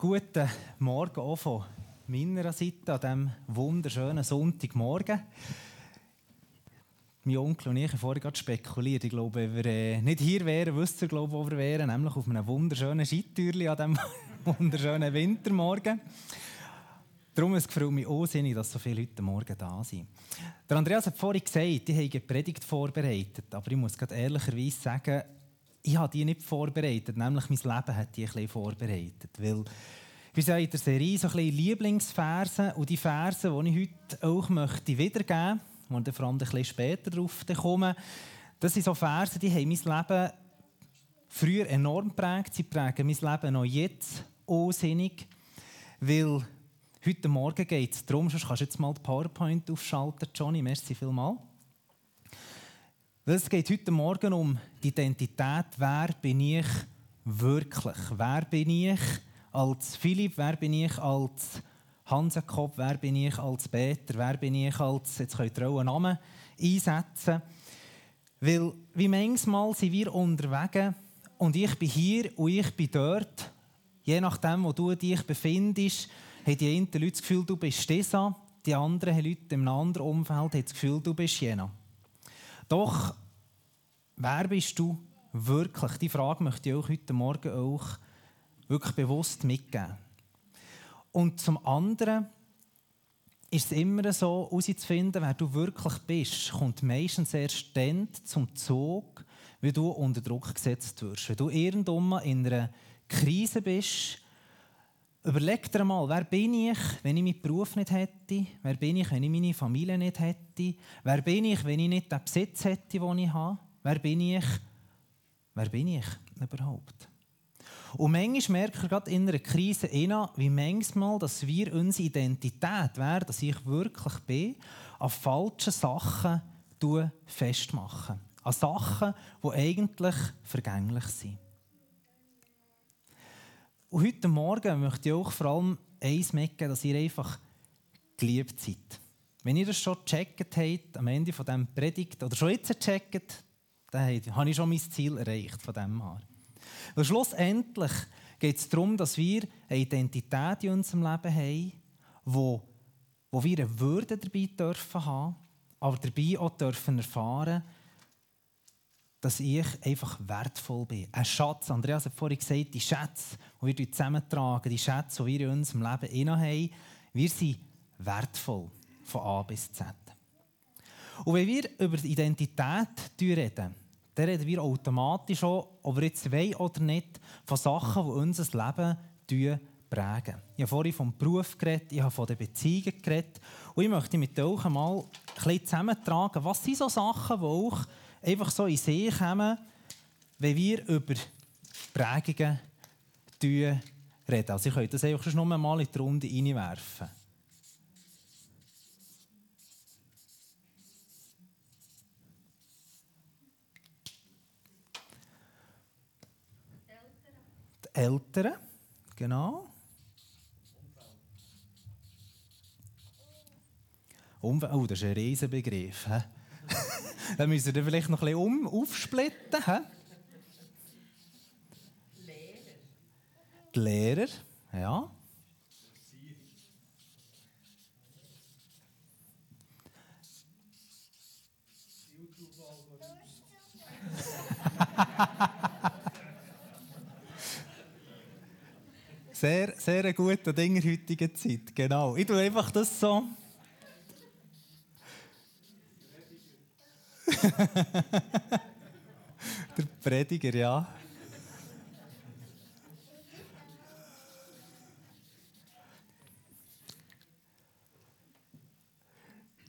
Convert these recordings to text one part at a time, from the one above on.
Guten Morgen auch von meiner Seite an diesem wunderschönen Sonntagmorgen. Mein Onkel und ich haben vorhin gerade spekuliert. Ich glaube, wenn wir äh, nicht hier wären, wüsst ihr, glaube, wo wir wären. Nämlich auf einem wunderschönen Skitürli an diesem wunderschönen Wintermorgen. Darum ist es mich unsinnig, dass so viele heute Morgen da sind. Der Andreas hat vorhin gesagt, ich habe eine Predigt vorbereitet. Aber ich muss gerade ehrlicherweise sagen, ich habe die nicht vorbereitet. Nämlich mein Leben hat die ein vorbereitet. Weil wir sind in der Serie so ein bisschen Lieblingsversen. Und die Versen, die ich heute auch möchte wiedergeben möchte, wo vor allem ein bisschen später darauf kommen, das sind so Versen, die haben mein Leben früher enorm geprägt. Sie prägen mein Leben noch jetzt unsinnig. Weil Heute Morgen geht es darum, sonst kannst du jetzt mal die PowerPoint aufschalten, Johnny, merci vielmals. Es geht heute Morgen um die Identität, wer bin ich wirklich? Wer bin ich als Philipp, wer bin ich als Hans Jakob, wer bin ich als Peter, wer bin ich als, jetzt könnt ihr auch einen Namen einsetzen. Weil, wie manchmal sind wir unterwegs und ich bin hier und ich bin dort, je nachdem, wo du dich befindest, haben die einen Leute das Gefühl, du bist dieser, die anderen Leute im anderen Umfeld haben das Gefühl, du bist jener. Doch, wer bist du wirklich? Die Frage möchte ich euch heute Morgen auch wirklich bewusst mitgeben. Und zum anderen ist es immer so, herauszufinden, wer du wirklich bist, kommt meistens erst dann zum Zug, wenn du unter Druck gesetzt wirst. Wenn du irgendwann in einer Krise bist, Überleg dir mal, wer bin ich, wenn ich meinen Beruf nicht hätte? Wer bin ich, wenn ich meine Familie nicht hätte? Wer bin ich, wenn ich nicht den Besitz hätte, den ich habe? Wer bin ich? Wer bin ich überhaupt? Und manchmal merke ich gerade in einer Krise, wie manchmal, dass wir unsere Identität, wer dass ich wirklich bin, an falschen Sachen festmachen. An Sachen, die eigentlich vergänglich sind. Und heute Morgen möchte ich auch vor allem eins mitgeben, dass ihr einfach geliebt seid. Wenn ihr das schon gecheckt habt, am Ende von diesem Predigt, oder schon jetzt gecheckt, dann habe ich schon mein Ziel erreicht von dem her. Weil schlussendlich geht es darum, dass wir eine Identität in unserem Leben haben, wo, wo wir eine Würde dabei dürfen haben, aber dabei auch dürfen erfahren, dass ich einfach wertvoll bin. Ein Schatz. Andreas hat vorhin gesagt, die Schätze, die wir zusammentragen, die Schätze, die wir in unserem Leben haben, wir sind wertvoll von A bis Z. Und wenn wir über die Identität reden, dann reden wir automatisch auch, ob wir jetzt wollen oder nicht, von Sachen, die unser Leben prägen. Ich habe vorhin vom Beruf geredet, ich habe von den Beziehungen geredet. Und ich möchte mit euch mal ein bisschen zusammentragen, was sind so Sachen, die auch einfach so in See kommen, wenn wir über Prägungen reden. Also ich könnte das einfach schon mal in die Runde reinwerfen. Die Eltern, genau. Umfeld. Oh, das ist ein Riesenbegriff. Dann müssen wir vielleicht noch ein bisschen um, aufsplitten. He? Lehrer. Die Lehrer, ja. sehr, sehr guter Ding in heutiger Zeit, genau. Ich tue einfach das so Der Prediger, ja.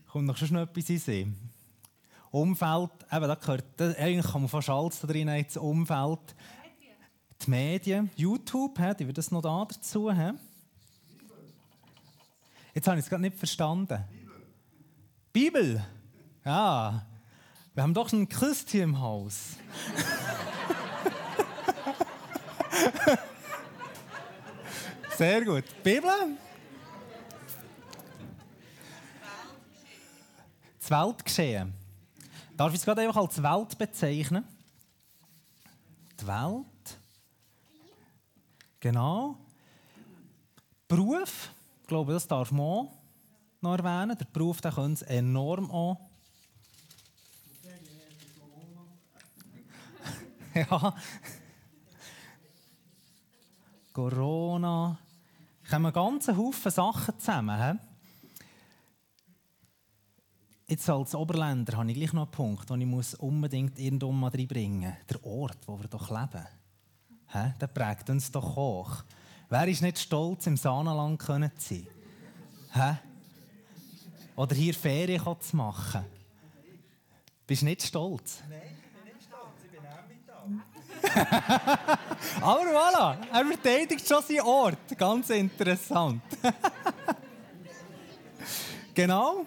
Kommt noch schon etwas in Sinn? Umfeld, eben, da gehört, eigentlich kann man fast alles da drin, das Umfeld. Die Medien, YouTube, die wird das noch da dazu. He? Jetzt habe ich es gerade nicht verstanden. Bibel. Bibel? Ja, wir haben doch ein Christ hier im Haus. Sehr gut. Bibel? Das Weltgeschehen. Darf ich es gerade einfach als Welt bezeichnen? Die Welt. Genau. Beruf, ich glaube, das darf man auch noch erwähnen. Der Beruf der könnte es enorm an. Ja. Corona. kommen ganz Haufen Sachen zusammen. He? Jetzt als Oberländer habe ich gleich noch einen Punkt, den ich unbedingt irgendwo mal reinbringen muss. Der Ort, wo wir doch leben. He? Der prägt uns doch hoch. Wer ist nicht stolz, im Saanenland zu sein? He? Oder hier Ferien zu machen? Bist du nicht stolz? Nein, ich bin nicht stolz. Ich bin auch Aber voilà, er verteidigt schon seinen Ort. Ganz interessant. genau.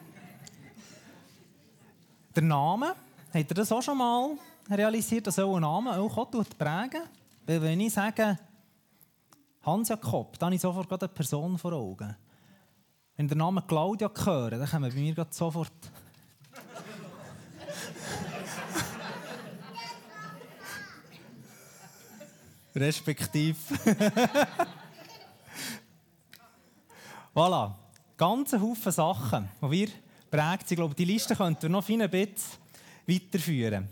Der Name, habt ihr das auch schon mal realisiert, dass auch ein Name auch prägen Weil wenn ich sage, Hans Jakob, dann habe ich sofort eine Person vor Augen. Wenn der Name Claudia hören, dann kommen bei mir sofort. Respektiv. voilà. Ganze Haufen Sachen, die wir prägt sind. Ich glaube, die Liste könnten wir noch ein bisschen weiterführen.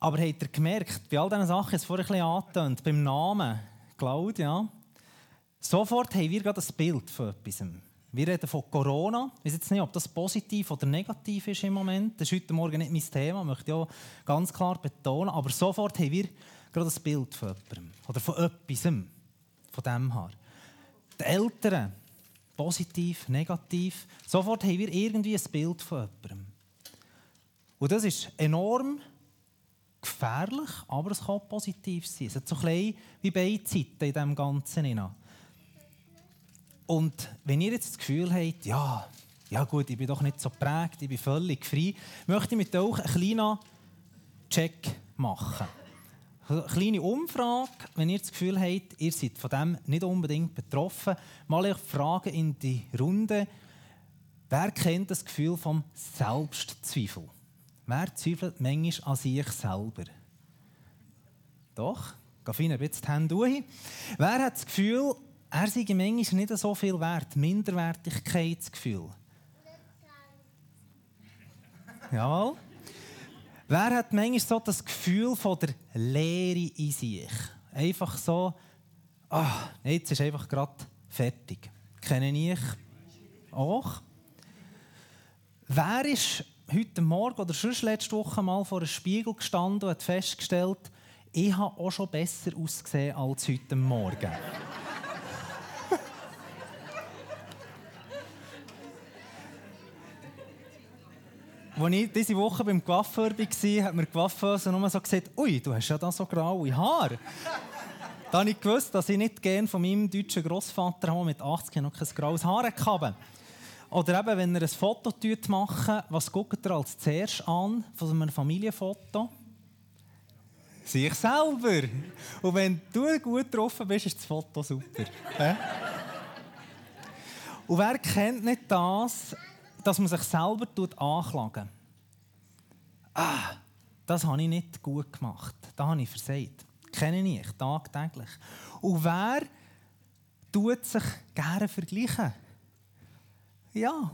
Aber habt ihr gemerkt, bei all diesen Sachen, es vorhin ein beim Namen Claudia, sofort haben wir gerade ein Bild von etwas. Wir reden von Corona. Ich weiß jetzt nicht, ob das positiv oder negativ ist im Moment. Das ist heute Morgen nicht mein Thema, möchte ich auch ganz klar betonen. Aber sofort haben wir gerade ein Bild von jemandem. Oder von etwas. Von dem her. Die Eltern, positiv, negativ. Sofort haben wir irgendwie ein Bild von jemandem. Und das ist enorm gefährlich, aber es kann positiv sein. Es hat so klein wie beide Seiten in diesem Ganzen. Und wenn ihr jetzt das Gefühl habt, ja, ja gut, ich bin doch nicht so prägt, ich bin völlig frei, möchte ich mit euch einen kleinen Check machen. Eine kleine Umfrage, wenn ihr das Gefühl habt, ihr seid von dem nicht unbedingt betroffen, mal ich Fragen in die Runde. Wer kennt das Gefühl vom Selbstzweifel? Wer zweifelt manchmal an sich selber? Doch, ein bisschen die Hände durch. Wer hat das Gefühl, er sei manchmal nicht so viel wert? Minderwertigkeitsgefühl. Jawohl. Wer hat manchmal so das Gefühl von der Leere in sich? Einfach so, ah, jetzt ist einfach gerade fertig. Kenne ich auch. Wer ist heute Morgen oder schon letzte Woche mal vor einem Spiegel gestanden und hat festgestellt, ich habe auch schon besser ausgesehen als heute Morgen. Als ich diese Woche beim Coiffeur war, hat mir die Coiffeuse nur so gesagt, ui, du hast ja da so graue Haare. Dann habe ich gewusst, dass ich nicht gerne von meinem deutschen Großvater mit 80 noch kein graues Haar hatte. Oder eben, wenn ihr ein Foto macht, was guckt ihr als zuerst an von einem Familienfoto? Sich selber. Und wenn du gut getroffen bist, ist das Foto super. Und wer kennt nicht das, dass man sich selber anklagen Ah, das habe ich nicht gut gemacht. Das habe ich versagt. Kenne ich tagtäglich. Und wer tut sich gerne vergleichen? Ja,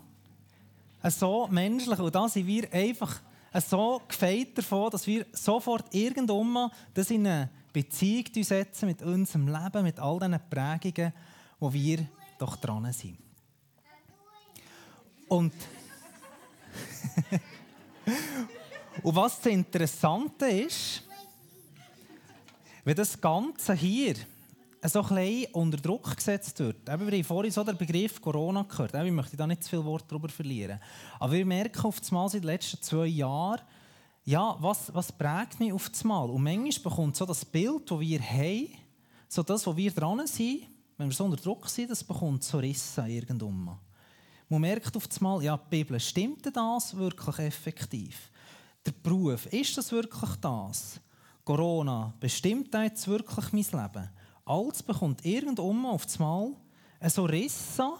so menschlich. Und da sind wir einfach so gefeit davon, dass wir sofort irgendwann das in eine Beziehung setzen mit unserem Leben, mit all diesen Prägungen, wo wir doch dran sind. Und, Und was das Interessante ist, wenn das Ganze hier so ein unter Druck gesetzt wird. Eben, wir vorhin so den Begriff Corona gehört. Ich möchte da nicht zu viel Wort darüber verlieren. Aber wir merken auf einmal seit den letzten zwei Jahren, ja, was, was prägt mich auf einmal? Und manchmal bekommt so das Bild, das wir haben, so das, wo wir dran sind, wenn wir so unter Druck sind, das bekommt so Risse irgendwann. Man merkt auf einmal, ja, die Bibel, stimmt das wirklich effektiv? Der Beruf, ist das wirklich das? Corona, bestimmt das wirklich mein Leben? Alles bekommt irgendwann auf das Mal so Risse,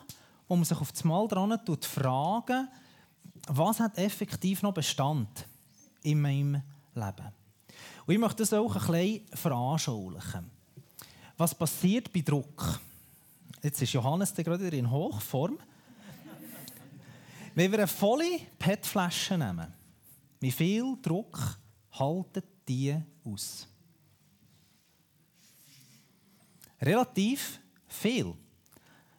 wo man sich auf das Mal dran fragen, was hat effektiv noch Bestand in meinem Leben? Und ich möchte das auch ein bisschen veranschaulichen. Was passiert bei Druck? jetzt ist Johannes gerade in Hochform. Wenn wir eine volle PET-Flasche nehmen, wie viel Druck halten die aus? Relativ viel.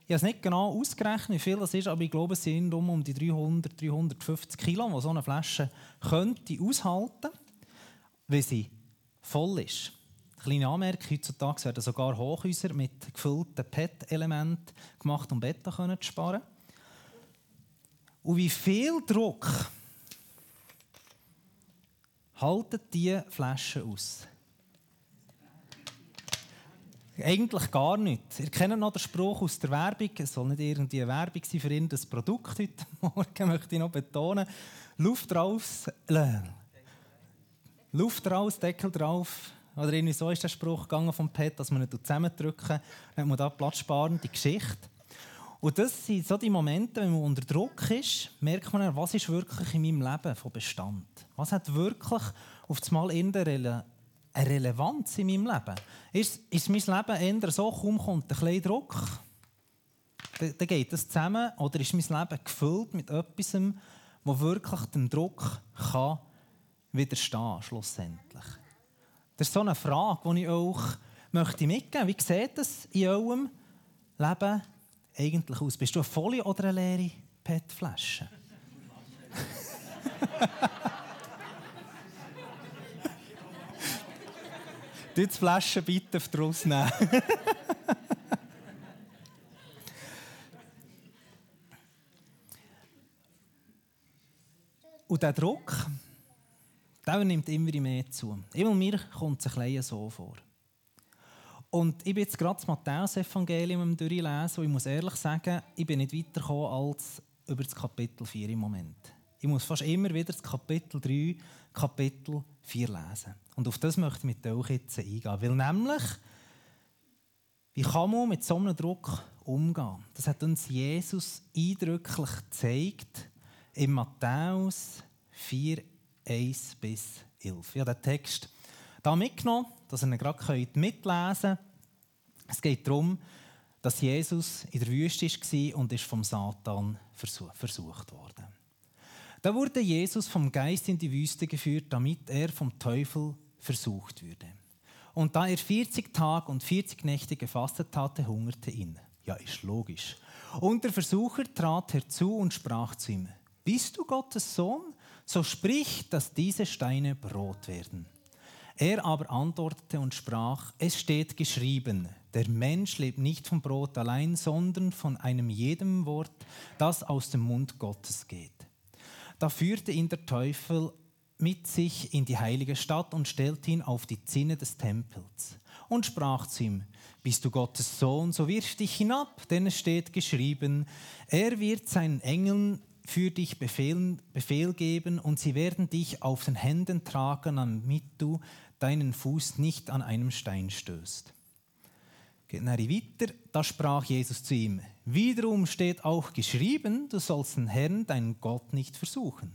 Ich habe es nicht genau ausgerechnet, wie viel das ist, aber ich glaube, es sind um die 300, 350 Kilo, die so eine Flasche könnte aushalten wenn sie voll ist. Kleine Anmerkung, heutzutage werden sogar Hochhäuser mit gefüllten PET-Elementen gemacht, um Betten zu sparen. Und wie viel Druck halten diese Flaschen aus? Eigentlich gar nicht. Ihr kennt noch den Spruch aus der Werbung. Es soll nicht irgendwie eine Werbung sein für irgendein Produkt heute Morgen, möchte ich noch betonen. Luft raus, äh, Luft raus, Deckel drauf. Oder irgendwie so ist der Spruch gegangen vom Pet, dass man nicht zusammendrücken, dann hat man da platzsparende Geschichte. Und das sind so die Momente, wenn man unter Druck ist, merkt man, was ist wirklich in meinem Leben von Bestand? Was hat wirklich auf das Mal eine Relevanz in meinem Leben? Ist, ist mein Leben eher so, kaum kommt ein bisschen Druck, dann geht das zusammen? Oder ist mein Leben gefüllt mit etwas, das wirklich dem Druck kann widerstehen schlussendlich? Das ist so eine Frage, die ich euch möchte mitgeben möchte. Wie sieht es in eurem Leben eigentlich aus? Bist du eine volle oder eine leere PET-Flasche? Die Flasche bitte auf draus nehmen. Und der Druck, der nimmt immer mehr zu. Immer mir kommt es ein bisschen so vor. Und ich bin jetzt gerade das Matthäus-Evangelium durchlesen und ich muss ehrlich sagen, ich bin nicht weitergekommen als über das Kapitel 4 im Moment. Ich muss fast immer wieder das Kapitel 3, Kapitel 4 lesen. Und auf das möchte ich mit euch jetzt eingehen. Weil nämlich, wie kann man mit so einem Druck umgehen? Das hat uns Jesus eindrücklich gezeigt in Matthäus 4, 1 bis 11. Ich habe den Text hier mitgenommen, dass ihr ihn gerade mitlesen könnt. Es geht darum, dass Jesus in der Wüste war und ist vom Satan versucht wurde. Da wurde Jesus vom Geist in die Wüste geführt, damit er vom Teufel versucht würde. Und da er 40 Tage und 40 Nächte gefastet hatte, hungerte ihn. Ja, ist logisch. Und der Versucher trat herzu und sprach zu ihm: Bist du Gottes Sohn? So sprich, dass diese Steine Brot werden. Er aber antwortete und sprach, es steht geschrieben, der Mensch lebt nicht vom Brot allein, sondern von einem jedem Wort, das aus dem Mund Gottes geht. Da führte ihn der Teufel mit sich in die heilige Stadt und stellte ihn auf die Zinne des Tempels und sprach zu ihm, bist du Gottes Sohn, so wirf dich hinab, denn es steht geschrieben, er wird seinen Engeln für dich Befehl, Befehl geben und sie werden dich auf den Händen tragen, damit du deinen Fuß nicht an einem Stein stößt. Geht weiter, da sprach Jesus zu ihm, wiederum steht auch geschrieben, du sollst den Herrn, deinen Gott, nicht versuchen.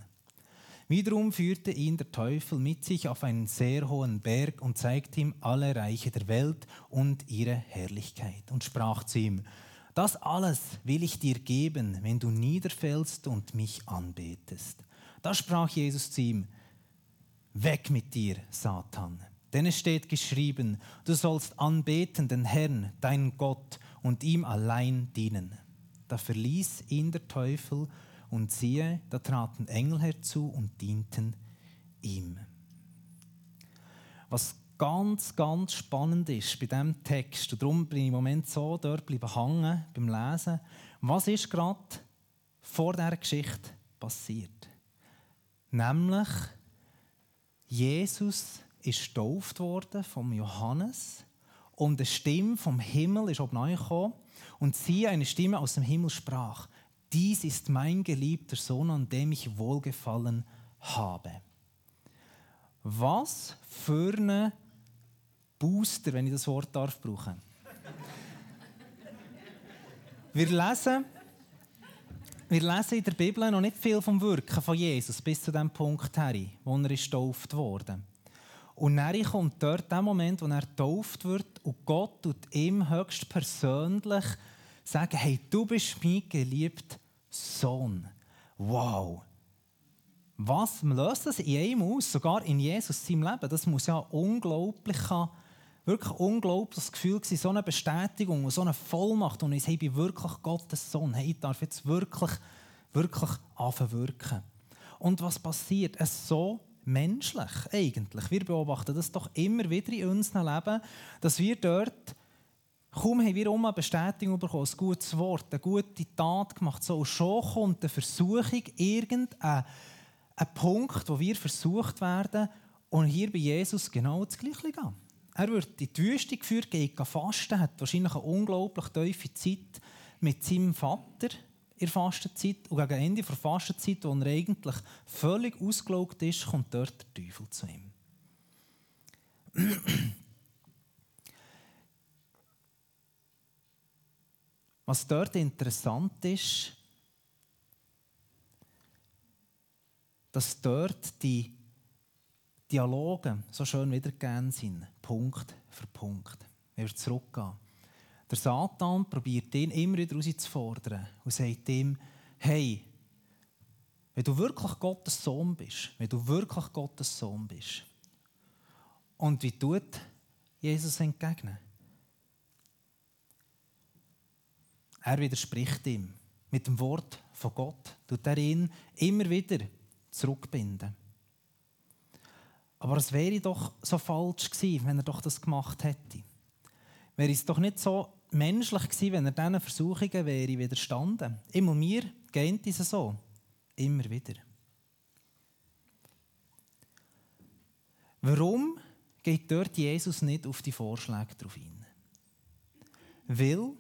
Wiederum führte ihn der Teufel mit sich auf einen sehr hohen Berg und zeigte ihm alle Reiche der Welt und ihre Herrlichkeit und sprach zu ihm, das alles will ich dir geben, wenn du niederfällst und mich anbetest. Da sprach Jesus zu ihm, Weg mit dir, Satan. Denn es steht geschrieben, du sollst anbeten den Herrn, deinen Gott, und ihm allein dienen. Da verließ ihn der Teufel, und siehe, da traten Engel herzu und dienten ihm. Was ganz, ganz spannend ist bei diesem Text, und darum bin ich im Moment so dort bleiben hängen beim Lesen, was ist gerade vor dieser Geschichte passiert? Nämlich, Jesus ist getauft worden vom Johannes und eine Stimme vom Himmel ist gekommen und sie, eine Stimme aus dem Himmel, sprach: Dies ist mein geliebter Sohn, an dem ich wohlgefallen habe. Was für eine Booster, wenn ich das Wort darf brauchen. Wir lesen, wir lesen in der Bibel noch nicht viel vom Wirken von Jesus bis zu dem Punkt her, wo er getauft wurde. Und dann kommt dort der Moment, wo er getauft wird und Gott tut ihm höchst persönlich sagen, hey, du bist mein geliebter Sohn. Wow. Was löst das in einem aus, sogar in Jesus seinem Leben? Das muss ja unglaublich, wirklich unglaubliches Gefühl so eine Bestätigung, so eine Vollmacht und ich bin wirklich Gottes Sohn. Hey, ich darf jetzt wirklich, wirklich anfangen Und was passiert? Es ist so menschlich eigentlich. Wir beobachten das doch immer wieder in unserem Leben, dass wir dort Kaum haben wir um eine Bestätigung bekommen, ein gutes Wort, eine gute Tat gemacht. So, und schon kommt eine Versuchung, irgendein ein Punkt, wo wir versucht werden, und hier bei Jesus genau das Gleiche gehen. Er wird in die Wüste geführt, geht fasten, hat wahrscheinlich eine unglaublich tiefe Zeit mit seinem Vater in der Fastenzeit. Und gegen Ende der Fastenzeit, wo er eigentlich völlig ausgelaugt ist, kommt dort der Teufel zu ihm. Was dort interessant ist, dass dort die Dialoge so schön wiedergegeben sind, Punkt für Punkt. Wenn wir zurückgehen. Der Satan probiert ihn immer wieder herauszufordern und sagt ihm, hey, wenn du wirklich Gottes Sohn bist, wenn du wirklich Gottes Sohn bist, und wie tut Jesus entgegnen? Er widerspricht ihm. Mit dem Wort von Gott tut er ihn immer wieder zurückbinden. Aber es wäre doch so falsch gewesen, wenn er doch das gemacht hätte. Wäre es doch nicht so menschlich gewesen, wenn er diesen Versuchungen wäre widerstanden. Immer mir geht es so. Immer wieder. Warum geht dort Jesus nicht auf die Vorschläge drauf ein? Weil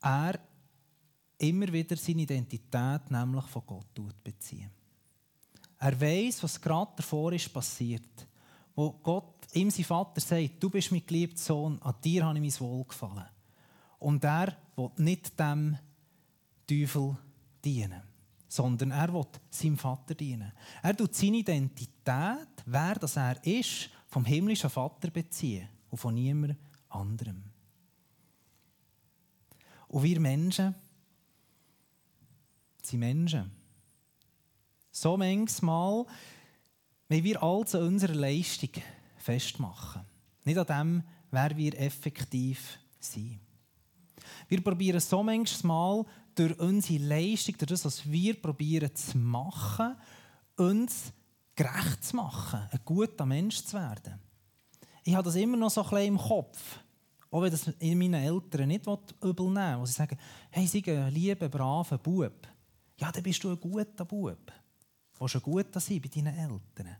er immer wieder seine Identität nämlich von Gott beziehen. Er weiß, was gerade davor ist passiert, wo Gott ihm sein Vater sagt, du bist mein geliebter Sohn, an dir habe ich mein Wohlgefallen. Und er will nicht dem Teufel dienen, sondern er will seinem Vater dienen. Er tut seine Identität, wer das er ist, vom himmlischen Vater beziehen und von niemand anderem. Und wir Menschen sind Menschen. So manchmal wenn wir alles an unserer Leistung festmachen. Nicht an dem, wer wir effektiv sind. Wir probieren so manchmal durch unsere Leistung, durch das, was wir probieren zu machen, uns gerecht zu machen, ein guter Mensch zu werden. Ich habe das immer noch so ein bisschen im Kopf. Auch wenn das in meinen Eltern nicht übel nehmen wo sie sagen, hey, sei ein lieber, braver Bub. Ja, dann bist du ein guter Bub. Willst ein guter sein bei deinen Eltern.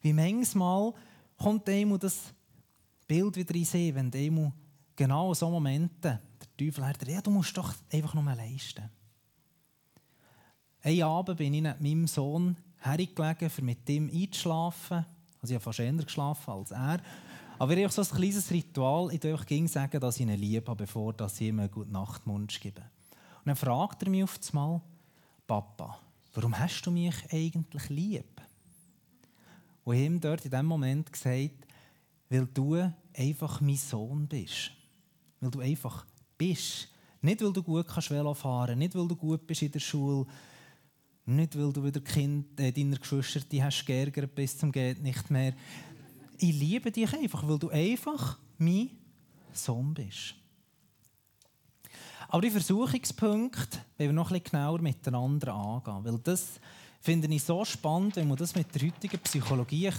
Wie manchmal kommt einem das Bild wieder in See, wenn einem genau in solchen Momenten der Teufel sagt, ja, du musst doch einfach nur leisten. Einen Abend bin ich mit meinem Sohn hergelegen, um mit ihm einzuschlafen. Also ich habe fast eher geschlafen als er. Aber ich habe so ein kleines Ritual. Ich darf ihm sagen, dass ich ihn liebe, bevor ich ihm einen guten Nachtmund gebe. Und dann fragt er mich auf einmal, Papa, warum hast du mich eigentlich lieb? Und ihm dort in dem Moment gesagt, weil du einfach mein Sohn bist. Weil du einfach bist. Nicht, weil du gut kannst Velo fahren nicht, weil du gut bist in der Schule, nicht, weil du wieder kind, äh, deiner Geschwister die hast geärgert bis zum geht nicht mehr ich liebe dich einfach, weil du einfach mein Sohn bist. Aber die Versuchungspunkte wollen wir noch bisschen genauer miteinander angehen, weil das finde ich so spannend, wenn man das mit der heutigen Psychologie ein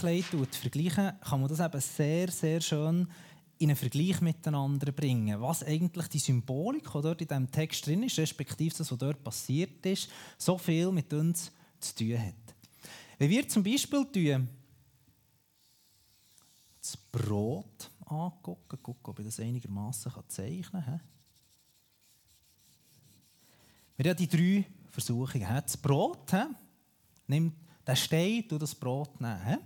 vergleichen kann man das eben sehr, sehr schön in einen Vergleich miteinander bringen. Was eigentlich die Symbolik, die dort in diesem Text drin ist, respektive das, was dort passiert ist, so viel mit uns zu tun hat. Wenn wir zum Beispiel das Brot angucken. Gucken, ob ich das einigermaßen zeichnen kann. Wir haben die drei Versuchungen. Das Brot, nimm den Stein, du das Brot nehmen.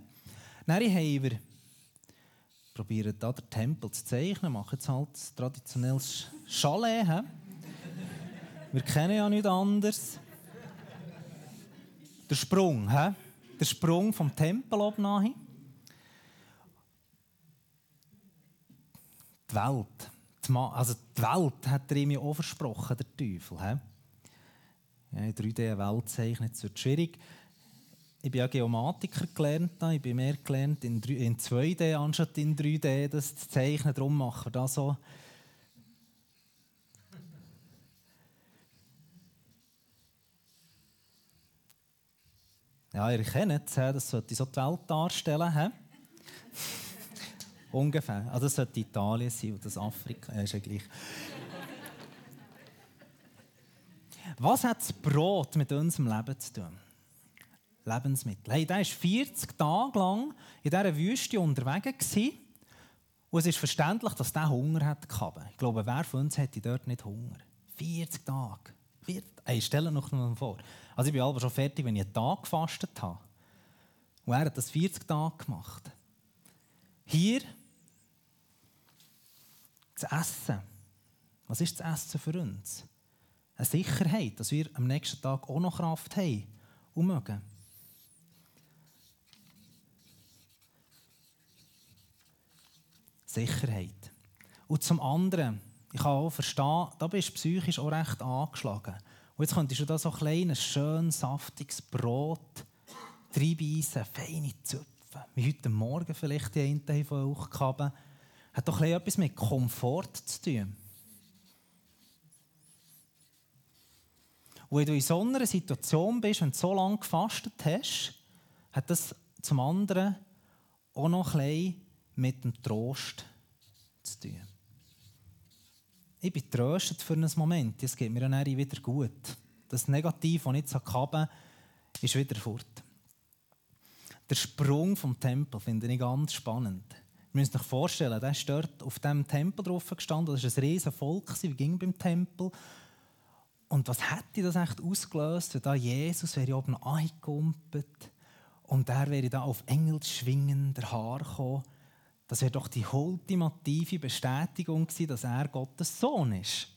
Dann haben wir probieren hier den Tempel zu zeichnen, machen jetzt halt ein traditionelles Chalet. Wir kennen ja nichts anderes. Der Sprung, der Sprung vom Tempel oben nachher. die Welt. die, also die Welt hat er ihm auch versprochen, der Teufel. He? Ja, in 3D eine Welt zeichnen, das wird schwierig. Ich bin ja Geomatiker gelernt, ich bin mehr gelernt in 2D anstatt in 3D das zu zeichnen. Darum machen wir das so. Ja, ihr kennt es, das sollte so die Welt darstellen. Ungefähr. Also das sollte Italien sein und das Afrika. Ja, ist ja gleich. Was hat das Brot mit unserem Leben zu tun? Lebensmittel. Hey, der war 40 Tage lang in dieser Wüste unterwegs. Und es ist verständlich, dass der Hunger hatte. Ich glaube, wer von uns hätte dort nicht Hunger? 40 Tage. 40. Hey, stell noch mal vor. Also ich bin aber schon fertig, wenn ich einen Tag gefastet habe. Und er hat das 40 Tage gemacht. Hier das Essen. Was ist das Essen für uns? Eine Sicherheit, dass wir am nächsten Tag auch noch Kraft haben und mögen. Sicherheit. Und zum anderen, ich kann auch verstehen, da bist du psychisch auch recht angeschlagen. Und jetzt könntest du da so ein kleines, schön saftiges Brot reinbeissen, feine Zöpfe, wie heute Morgen vielleicht die einen von euch gehabt hat doch etwas mit Komfort zu tun. Und wenn du in so einer Situation bist und so lange gefastet hast, hat das zum anderen auch noch ein mit dem Trost zu tun. Ich bin tröstet für einen Moment. Es geht mir dann wieder gut. Das Negativ, das ich jetzt hatte, ist wieder fort. Der Sprung vom Tempel finde ich ganz spannend. Ihr müsst euch vorstellen, der ist dort auf diesem Tempel drauf gestanden. Das war ein riesen Volk, wie ging beim Tempel. Und was hätte das echt ausgelöst, wenn da Jesus wäre oben angekumpelt und der wäre da auf engelschwingender Haar gekommen. Das wäre doch die ultimative Bestätigung gewesen, dass er Gottes Sohn ist.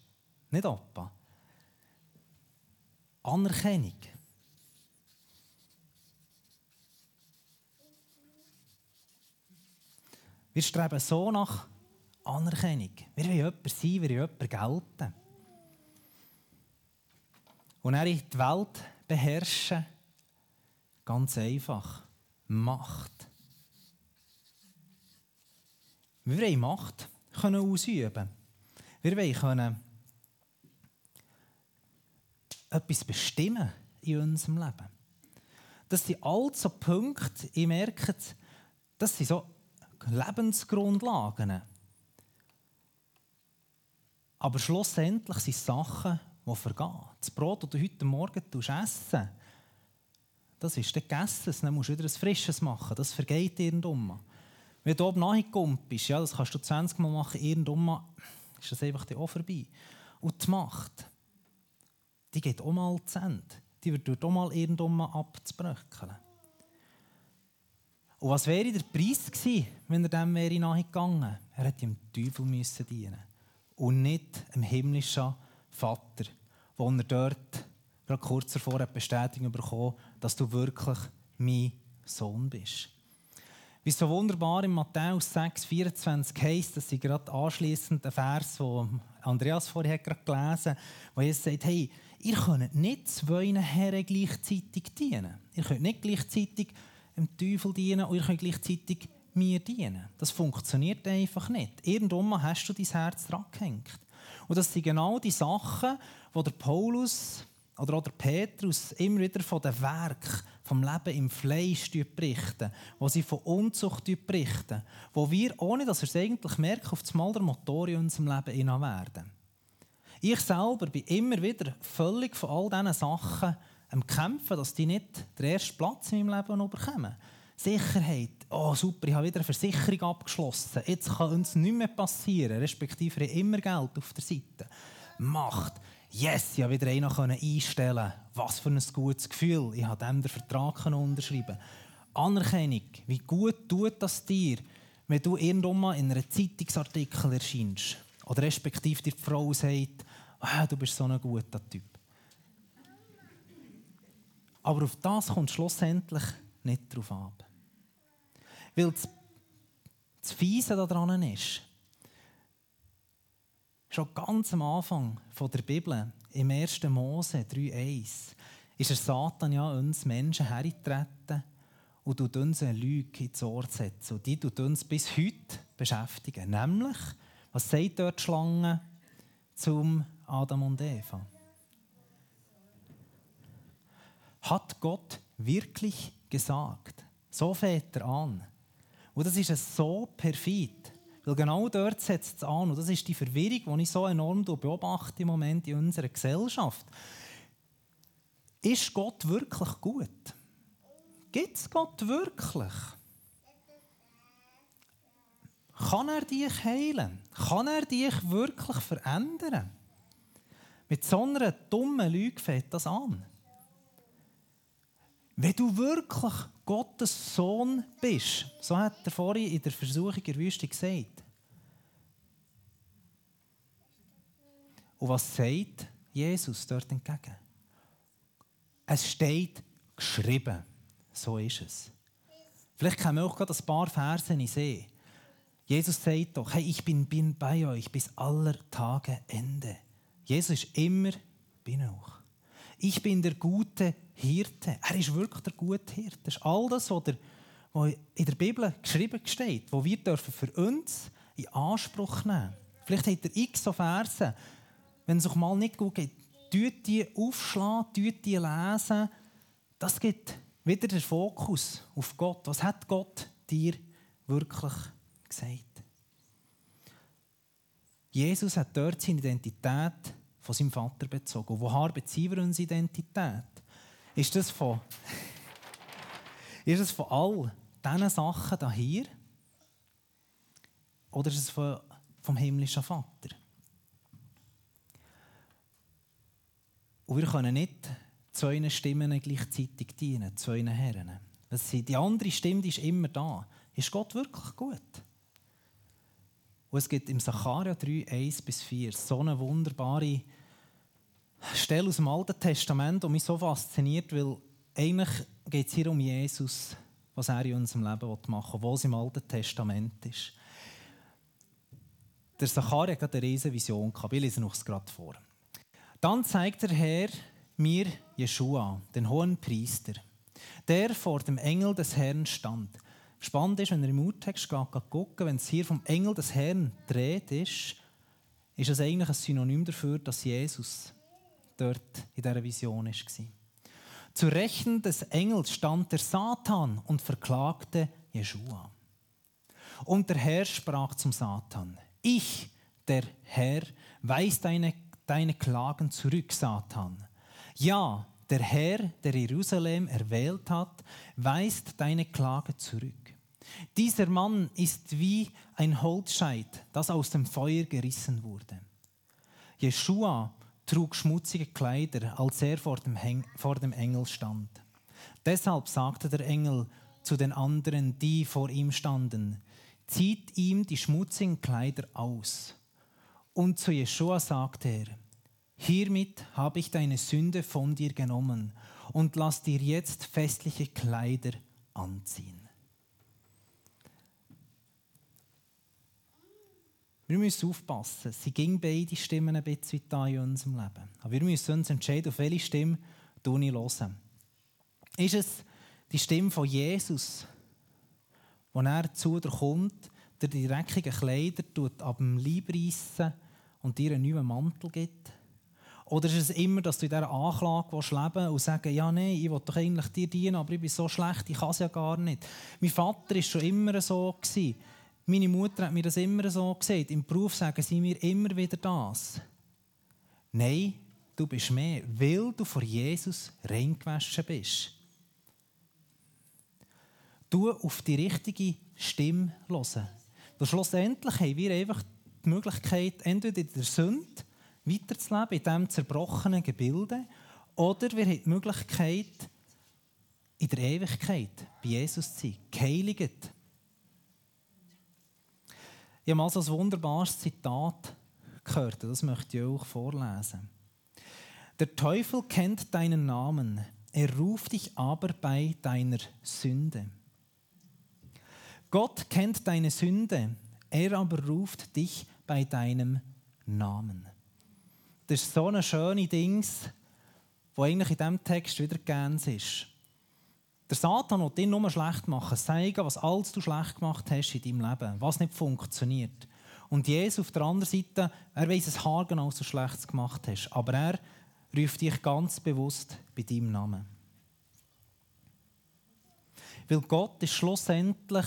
Nicht Opa. Anerkennung. Wir streben so nach Anerkennung. Wir wollen jemand sein, wir wollen jemand gelten. Und er die Welt beherrschen, ganz einfach. Macht. Wir wollen Macht können ausüben. Wir wollen können etwas bestimmen in unserem Leben. Das sind all so Punkte, ich merke, das sind so Lebensgrundlagen. Aber schlussendlich sind es Sachen, die vergehen. Das Brot, das du heute Morgen essen das ist dann gegessen. Dann musst du wieder ein frisches machen. Das vergeht irgendwann. Wenn du oben nachgekommen bist, ja, das kannst du 20 Mal machen, irgendwann ist das einfach auch vorbei. Und die Macht, die geht auch mal zu Ende. Die wird auch mal irgendwann abzubröckeln. Und was wäre der Preis gewesen, wenn er dem wäre nachgegangen? Er hätte dem Teufel müssen dienen und nicht dem himmlischen Vater, wo er dort gerade kurz davor eine Bestätigung bekommen dass du wirklich mein Sohn bist. Wie so wunderbar in Matthäus 6, 24 heisst, das ist gerade anschliessend der Vers, den Andreas vorher gerade gelesen hat, wo Jesus sagt, hey, ihr könnt nicht zwei Herren gleichzeitig dienen. Ihr könnt nicht gleichzeitig dem Teufel dienen und ihr könnt gleichzeitig mir dienen. Das funktioniert einfach nicht. Irgendwann hast du dein Herz dran gehängt. Und das sind genau die Sachen, die der Paulus oder auch der Petrus immer wieder von den Werk vom Leben im Fleisch berichten, wo sie von Unzucht berichten, wo wir, ohne dass wir es eigentlich merken, auf das Mal der Motor in unserem Leben werden. Ich selber bin immer wieder völlig von all diesen Sachen am Kämpfen, dass die nicht den ersten Platz in meinem Leben bekommen. Sicherheit. Oh, super, ich habe wieder eine Versicherung abgeschlossen. Jetzt kann uns nichts mehr passieren. Respektive ich immer Geld auf der Seite. Macht. Yes, ich konnte wieder einen einstellen. Was für ein gutes Gefühl. Ich habe dem den Vertrag unterschreiben. Anerkennung. Wie gut tut das dir, wenn du irgendwann in einem Zeitungsartikel erscheinst. Oder respektive die Frau sagt, ah, du bist so ein guter Typ. Aber auf das kommt schlussendlich nicht drauf ab. Weil das, das Fiese daran ist, Schon ganz am Anfang der Bibel, im 1. Mose 3,1, ist der Satan ja uns Menschen hergetreten und tut uns eine Lüge ins Ohr setzen. Und die tut uns bis heute beschäftigen. Nämlich, was sagt dort die Schlange zum Adam und Eva? Hat Gott wirklich gesagt? So fängt er an. Und das ist so perfid. Weil genau dort setzt es an. Und das ist die Verwirrung, die ich so enorm beobachte im Moment in unserer Gesellschaft. Ist Gott wirklich gut? Gibt es Gott wirklich? Kann er dich heilen? Kann er dich wirklich verändern? Mit so einer dummen Lüge fängt das an. Wenn du wirklich Gottes Sohn bist, so hat er vorhin in der Versuchung der Wüste gesagt. Und was sagt Jesus dort entgegen? Es steht geschrieben. So ist es. Vielleicht können wir auch gerade ein paar Verse sehen. Jesus sagt doch, hey, ich bin, bin bei euch bis aller Tage Ende. Jesus ist immer bei euch. Ich bin der gute Hirte. Er ist wirklich der gute Hirte. Das ist all das, was, in der Bibel geschrieben steht, was wir dürfen für uns in Anspruch nehmen Vielleicht hat er x so Verse, wenn es euch mal nicht gut geht, tut die aufschlagen, die lesen. Das gibt wieder den Fokus auf Gott. Was hat Gott dir wirklich gesagt? Jesus hat dort seine Identität von seinem Vater bezogen. woher beziehen wir unsere Identität? Ist das von, ist das von all diesen Sachen hier? Oder ist es von, vom himmlischen Vater? Und wir können nicht zwei Stimmen gleichzeitig dienen, zwei Herren. die andere Stimme die ist immer da. Ist Gott wirklich gut? Und es gibt im Sacharja 3, 1 bis 4 so eine wunderbare Stelle aus dem Alten Testament, die mich so fasziniert, weil eigentlich geht es hier um Jesus, was er in unserem Leben machen will, wo es im Alten Testament ist. Der Sacharja hat eine riesige Vision gehabt. Ich lese es gerade vor. Dann zeigt der Herr mir Jeschua, den hohen Priester, der vor dem Engel des Herrn stand. Spannend ist, wenn er im Urtext guckt, wenn es hier vom Engel des Herrn dreht ist, ist das eigentlich ein Synonym dafür, dass Jesus dort in dieser Vision war. Zu Rechten des Engels stand der Satan und verklagte Jeschua. Und der Herr sprach zum Satan: Ich, der Herr, weiß deine deine Klagen zurück, Satan. Ja, der Herr, der Jerusalem erwählt hat, weist deine Klage zurück. Dieser Mann ist wie ein Holzscheit, das aus dem Feuer gerissen wurde. Jeschua trug schmutzige Kleider, als er vor dem, vor dem Engel stand. Deshalb sagte der Engel zu den anderen, die vor ihm standen, zieht ihm die schmutzigen Kleider aus. Und zu Jeschua sagte er, Hiermit habe ich deine Sünde von dir genommen und lass dir jetzt festliche Kleider anziehen. Wir müssen aufpassen. Sie gingen beide Stimmen ein bisschen in unserem Leben. Aber wir müssen uns entscheiden, auf welche Stimme ich hören. Ist es die Stimme von Jesus, wo er zu dir kommt, der die dreckigen Kleider ab dem Leib reissen und dir einen neuen Mantel gibt? Oder ist es immer, dass du in dieser Anklage leben und sagen, ja, nein, ich will doch eigentlich dir dienen, aber ich bin so schlecht, ich kann es ja gar nicht. Mein Vater war schon immer so. Gewesen. Meine Mutter hat mir das immer so gesagt. Im Beruf sagen sie mir immer wieder das. Nein, du bist mehr, weil du vor Jesus reingewaschen bist. Du auf die richtige Stimme hören. Und schlussendlich haben wir einfach die Möglichkeit, entweder in der Sünde weiterzuleben in diesem zerbrochenen Gebilde. Oder wir haben die Möglichkeit, in der Ewigkeit bei Jesus zu sein, geheiligt. Ich habe mal so ein wunderbares Zitat gehört, das möchte ich auch vorlesen. Der Teufel kennt deinen Namen, er ruft dich aber bei deiner Sünde. Gott kennt deine Sünde, er aber ruft dich bei deinem Namen. Das ist so ein schönes Ding, wo eigentlich in diesem Text wieder ganz ist. Der Satan will dich nur schlecht machen, zeigen, was alles du schlecht gemacht hast in deinem Leben, was nicht funktioniert. Und Jesus auf der anderen Seite, er weiß es haargenau, was du Schlechtes gemacht hast. Aber er ruft dich ganz bewusst bei deinem Namen. Weil Gott ist schlussendlich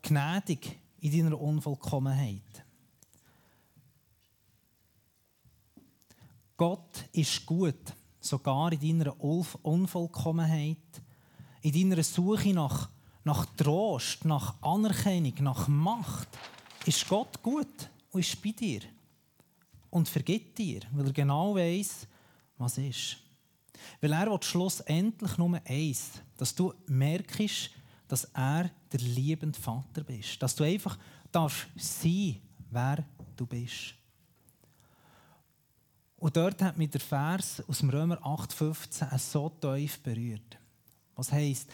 gnädig in deiner Unvollkommenheit. Gott ist gut, sogar in deiner Unvollkommenheit, in deiner Suche nach, nach Trost, nach Anerkennung, nach Macht ist Gott gut und ist bei dir. Und vergibt dir, weil er genau weiß, was ist. Weil er will schlussendlich nur eins, dass du merkst, dass er der liebende Vater bist. Dass du einfach darfst sein, wer du bist. Und dort hat mich der Vers aus dem Römer 8,15 so tief berührt. Was heißt,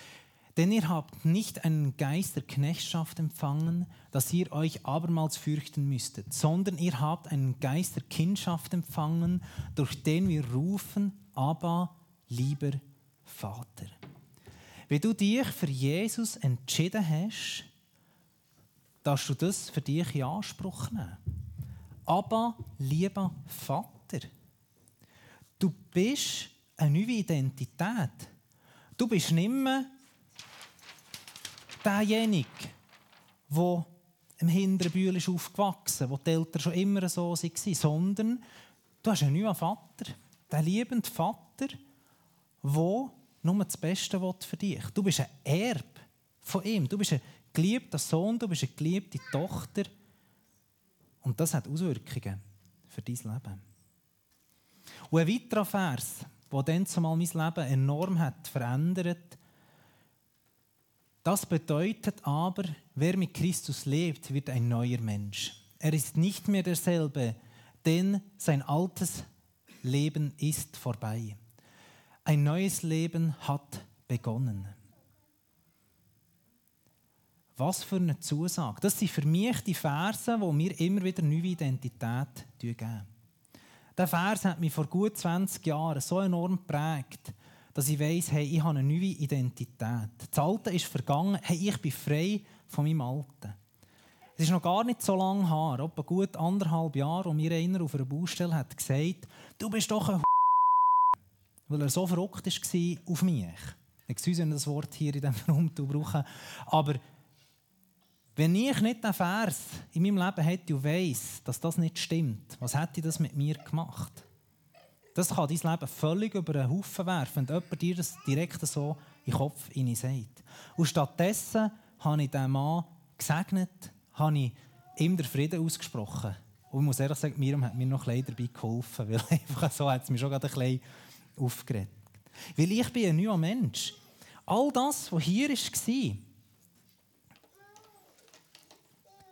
denn ihr habt nicht einen Geist der Knechtschaft empfangen, dass ihr euch abermals fürchten müsstet, sondern ihr habt einen Geist der Kindschaft empfangen, durch den wir rufen, aber lieber Vater. Wenn du dich für Jesus entschieden hast, darfst du das für dich in Anspruch nehmen. Aber lieber Vater, du bist eine neue Identität. Du bist nicht mehr derjenige, der im hinteren ist aufgewachsen wo die Eltern schon immer so waren, sondern du hast einen neuen Vater, den liebenden Vater, der nur das Beste für dich Du bist ein Erb von ihm. Du bist ein geliebter Sohn, du bist eine geliebte Tochter. Und das hat Auswirkungen für dein Leben. Und ein weiterer Vers, der dann zumal mein Leben enorm hat verändert das bedeutet aber, wer mit Christus lebt, wird ein neuer Mensch. Er ist nicht mehr derselbe, denn sein altes Leben ist vorbei. Ein neues Leben hat begonnen. Was für eine Zusage. Das sind für mich die Verse, die mir immer wieder neue Identität geben. Der Vers hat mich vor gut 20 Jahren so enorm geprägt dass ich weiss, hey, ich habe eine neue Identität. Das Alte ist vergangen, hey, ich bin frei von meinem Alten. Es ist noch gar nicht so lange her, etwa gut anderthalb Jahre, und mir einer auf einer Baustelle hat gesagt, du bist doch ein weil er so verrückt war auf mich. Excuse, wenn ich das Wort hier in diesem Raum brauche. Aber wenn ich nicht den Vers in meinem Leben hätte und weiss, dass das nicht stimmt, was hätte das mit mir gemacht? Das kann dein Leben völlig über den Haufen werfen, wenn jemand dir das direkt so in den Kopf sagt. Und stattdessen habe ich diesen Mann gesegnet, habe ich ihm den Frieden ausgesprochen. Und ich muss ehrlich sagen, Miriam hat mir noch ein dabei geholfen, weil einfach so hat es mich schon gerade ein bisschen aufgeregt. Weil ich bin ein neuer Mensch. All das, was hier war,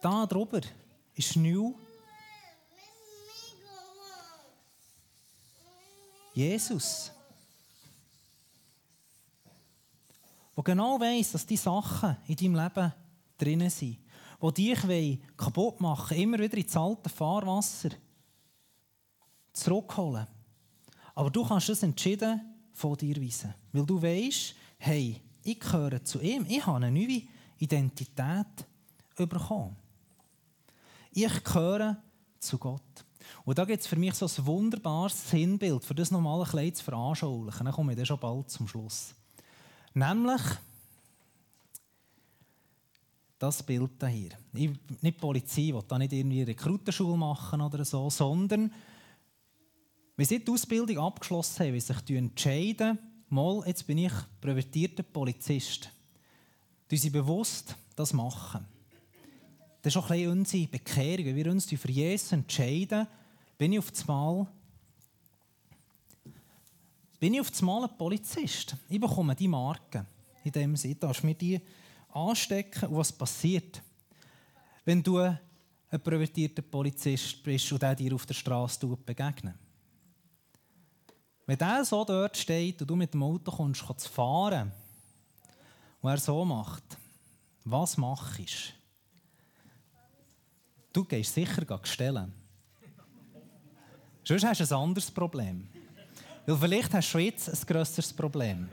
da drüber, ist neu Jesus. Der genau weiß, dass die Sachen in deinem Leben drinnen sind, die dich kaputt machen immer wieder ins alte Fahrwasser zurückholen. Aber du kannst das entschieden von dir weisen. Weil du weißt, hey, ich gehöre zu ihm. Ich habe eine neue Identität bekommen. Ich gehöre zu Gott. Und da gibt es für mich so ein wunderbares Sinnbild, für das nochmal ein bisschen zu veranschaulichen. Dann komme ich dann schon bald zum Schluss. Nämlich das Bild hier. Ich, nicht die Polizei, die da nicht irgendwie eine Rekrutenschule machen oder so, sondern wenn sie die Ausbildung abgeschlossen haben, wenn sie sich entscheiden, mal, jetzt bin ich pervertierter Polizist, tun sie bewusst das machen. Das ist auch ein bisschen unsere Bekehrung. Wenn wir uns für Jesus entscheiden, bin ich auf einmal bin ich auf einmal ein Polizist. Ich bekomme die Marke. In dem Sinne, darfst mir die anstecken und was passiert, wenn du ein pervertierter Polizist bist und der dir auf der Straße begegnet. Wenn der so dort steht und du mit dem Auto kommst, zu fahren und er so macht, was machst du? Du gehst sicher stellen. Sonst hast du ein anderes Problem. Weil vielleicht hast du jetzt ein grösseres Problem.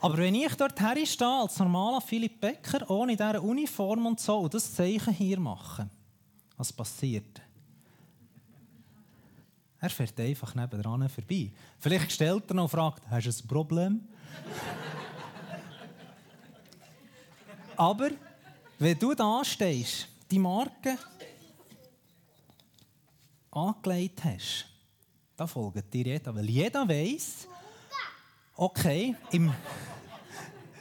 Aber wenn ich dort herstehe, als normaler Philipp Becker, ohne diese Uniform und so, und das Zeichen hier mache, was passiert? Er fährt einfach nebenan vorbei. Vielleicht stellt er noch und fragt, hast du ein Problem? Aber wenn du da stehst, die Marke angelegt hast, da folgt dir jeder. Weil jeder weiß, okay, im,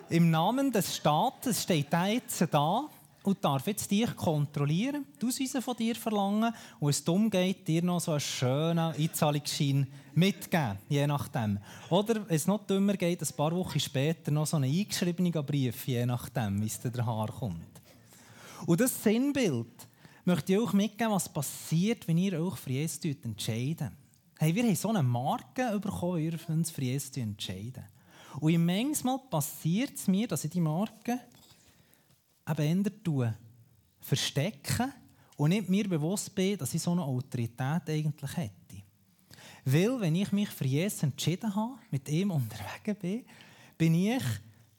im Namen des Staates steht er jetzt da und darf jetzt dich kontrollieren, die Ausweise von dir verlangen und es dumm geht, dir noch so einen schönen Einzahlungsschein mitgeben, je nachdem. Oder es noch dümmer geht, ein paar Wochen später noch so einen eingeschriebenen Brief, je nachdem, wie es dir Haar kommt. Und das Sinnbild möchte ich auch mitgeben, was passiert, wenn ihr euch für Jesus entscheidet. Hey, wir haben so eine Marke bekommen, wenn wir uns für Jesus entscheiden. Und manchmal passiert es mir, dass ich die Marke eben eher verstecke und nicht mir bewusst bin, dass ich so eine Autorität eigentlich hätte. Weil, wenn ich mich für Jesus entschieden habe, mit ihm unterwegs bin, bin ich,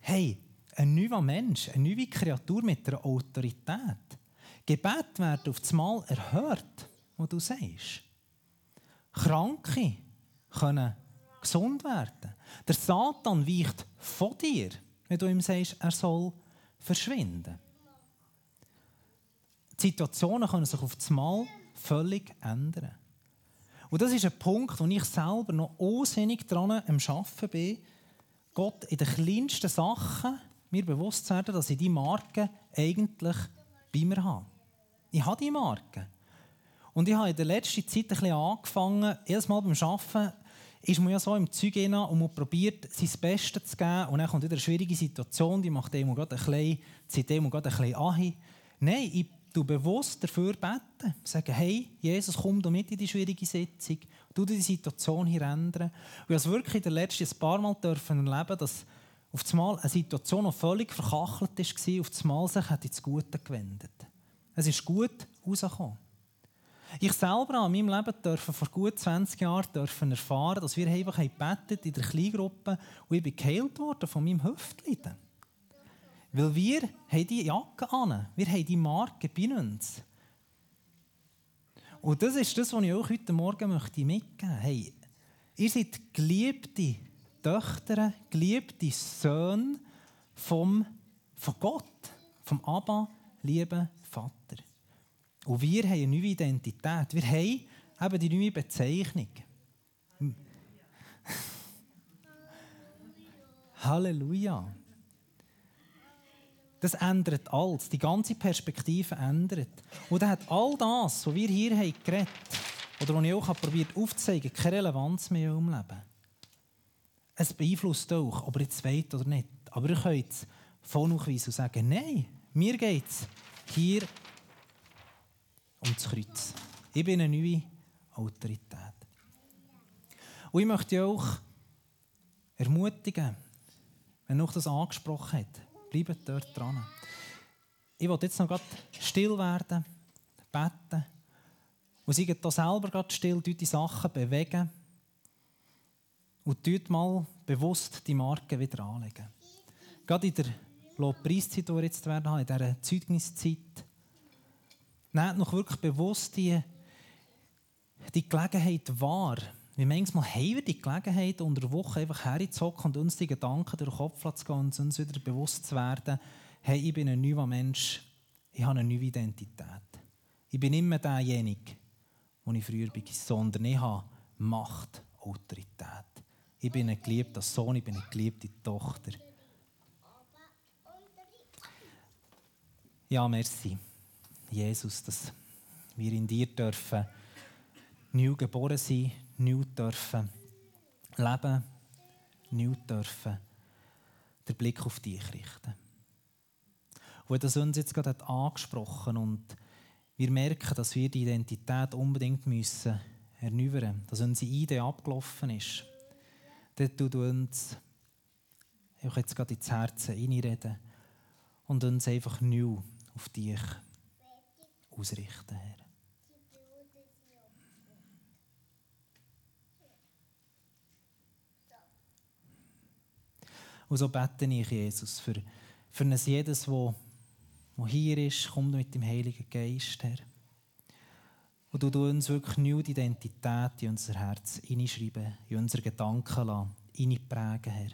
hey, ein neuer Mensch, eine neue Kreatur mit einer Autorität. Gebet werden auf das Mal erhört, was du sagst. Kranke können gesund werden. Der Satan weicht von dir, wenn du ihm sagst, er soll verschwinden. Die Situationen können sich auf das Mal völlig ändern. Und das ist ein Punkt, wo ich selber noch unsinnig dran am Arbeiten bin, Gott in den kleinsten Sachen mir bewusst zu werden, dass ich die Marke eigentlich bei mir habe. Ich habe die Marke. Und ich habe in der letzten Zeit ein bisschen angefangen, jedes Mal beim Arbeiten ist man ja so im Zeug und man probiert, sein Bestes zu geben. Und dann kommt wieder eine schwierige Situation, die macht dem gerade ein bisschen, zieht gerade ein bisschen an. Nein, ich du bewusst dafür beten. Sagen, hey, Jesus, komm du mit in die schwierige Sitzung. Du die Situation hier ändern. Und ich habe wirklich in den letzten ein paar Mal dürfen erleben, dass auf einmal eine Situation, die völlig verkachelt war, auf einmal sich hat ins Gute gewendet. Es ist gut rausgekommen. Ich selber in meinem Leben dürfen vor gut 20 Jahren dürfen erfahren, dass wir einfach gebetet in der Kleingruppe und ich bin geheilt worden von meinem Hüftleiden. Weil wir haben die Jacke an, wir haben die Marke bei uns. Und das ist das, was ich euch heute Morgen möchte mitgeben möchte. Hey, ihr seid geliebte Töchter, geliebte Söhne vom, von Gott, vom Abba, lieben Vater. Und wir haben eine neue Identität. Wir haben eben die neue Bezeichnung. Halleluja. Das ändert alles. Die ganze Perspektive ändert. Und dann hat all das, was wir hier haben geredet oder was ich auch probiert aufzuzeigen, keine Relevanz mehr im Leben. Es beeinflusst euch, ob ihr es wollt oder nicht. Aber ihr könnt es voll nachweisen und sagen, nein, mir geht es hier um das Kreuz. Ich bin eine neue Autorität. Und ich möchte euch ermutigen, wenn euch das angesprochen hat, bleibt dort dran. Ich will jetzt noch still werden, beten und sie hier selber still die Sachen bewegen und tut mal bewusst die Marke wieder anlegen. Gerade in der Lobpreiszeit, die wir jetzt werden haben, in dieser Zeugniszeit, nehmt noch wirklich bewusst die, die Gelegenheit wahr. Wie manchmal haben wir die Gelegenheit, unter der Woche einfach herzuhocken und uns die Gedanken durch den Kopf zu gehen und uns wieder bewusst zu werden, hey, ich bin ein neuer Mensch, ich habe eine neue Identität. Ich bin mehr derjenige, der ich früher war, sondern ich habe Macht, Autorität. Ich bin ein geliebter Sohn, ich bin eine geliebte Tochter. Ja, merci. Jesus, dass wir in dir dürfen neu geboren sein, neu dürfen leben, neu dürfen den Blick auf dich richten. Und das uns jetzt gerade angesprochen und wir merken, dass wir die Identität unbedingt müssen erneuern müssen, dass unsere Idee abgelaufen ist dass du uns, ich jetzt gerade ins Herz reinreden und uns einfach neu auf dich ausrichten, Herr. Und so bete ich, Jesus, für, für jedes, wo, wo hier ist, kommt mit dem Heiligen Geist, Herr. Und du uns wirklich neue Identität in unser Herz hineinschreiben, in unsere Gedanken lassen, hineinprägen, Herr.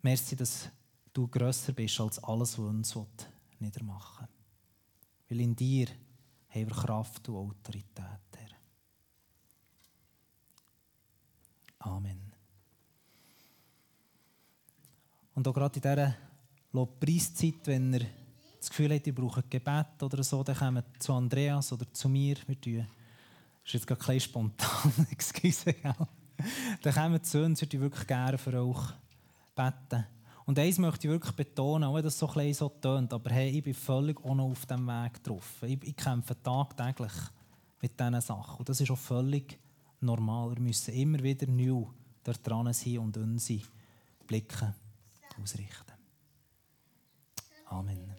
Merci, dass du grösser bist als alles, was uns niedermachen will. Weil in dir haben wir Kraft und Autorität, Herr. Amen. Und auch gerade in dieser Lobpreiszeit, wenn ihr das Gefühl habt, ihr braucht Gebet oder so, dann kommt zu Andreas oder zu mir. Wir tun, das ist jetzt gerade ein spontan, excuse, gell? Dann kommt zu uns, wir wirklich gerne für euch beten. Und eins möchte ich wirklich betonen, auch wenn das so ein so tönt, aber hey, ich bin völlig noch auf diesem Weg drauf. Ich, ich kämpfe tagtäglich mit diesen Sachen. Und das ist auch völlig normal. Wir müssen immer wieder neu dort dran sein und unsere Blicke ausrichten. Amen.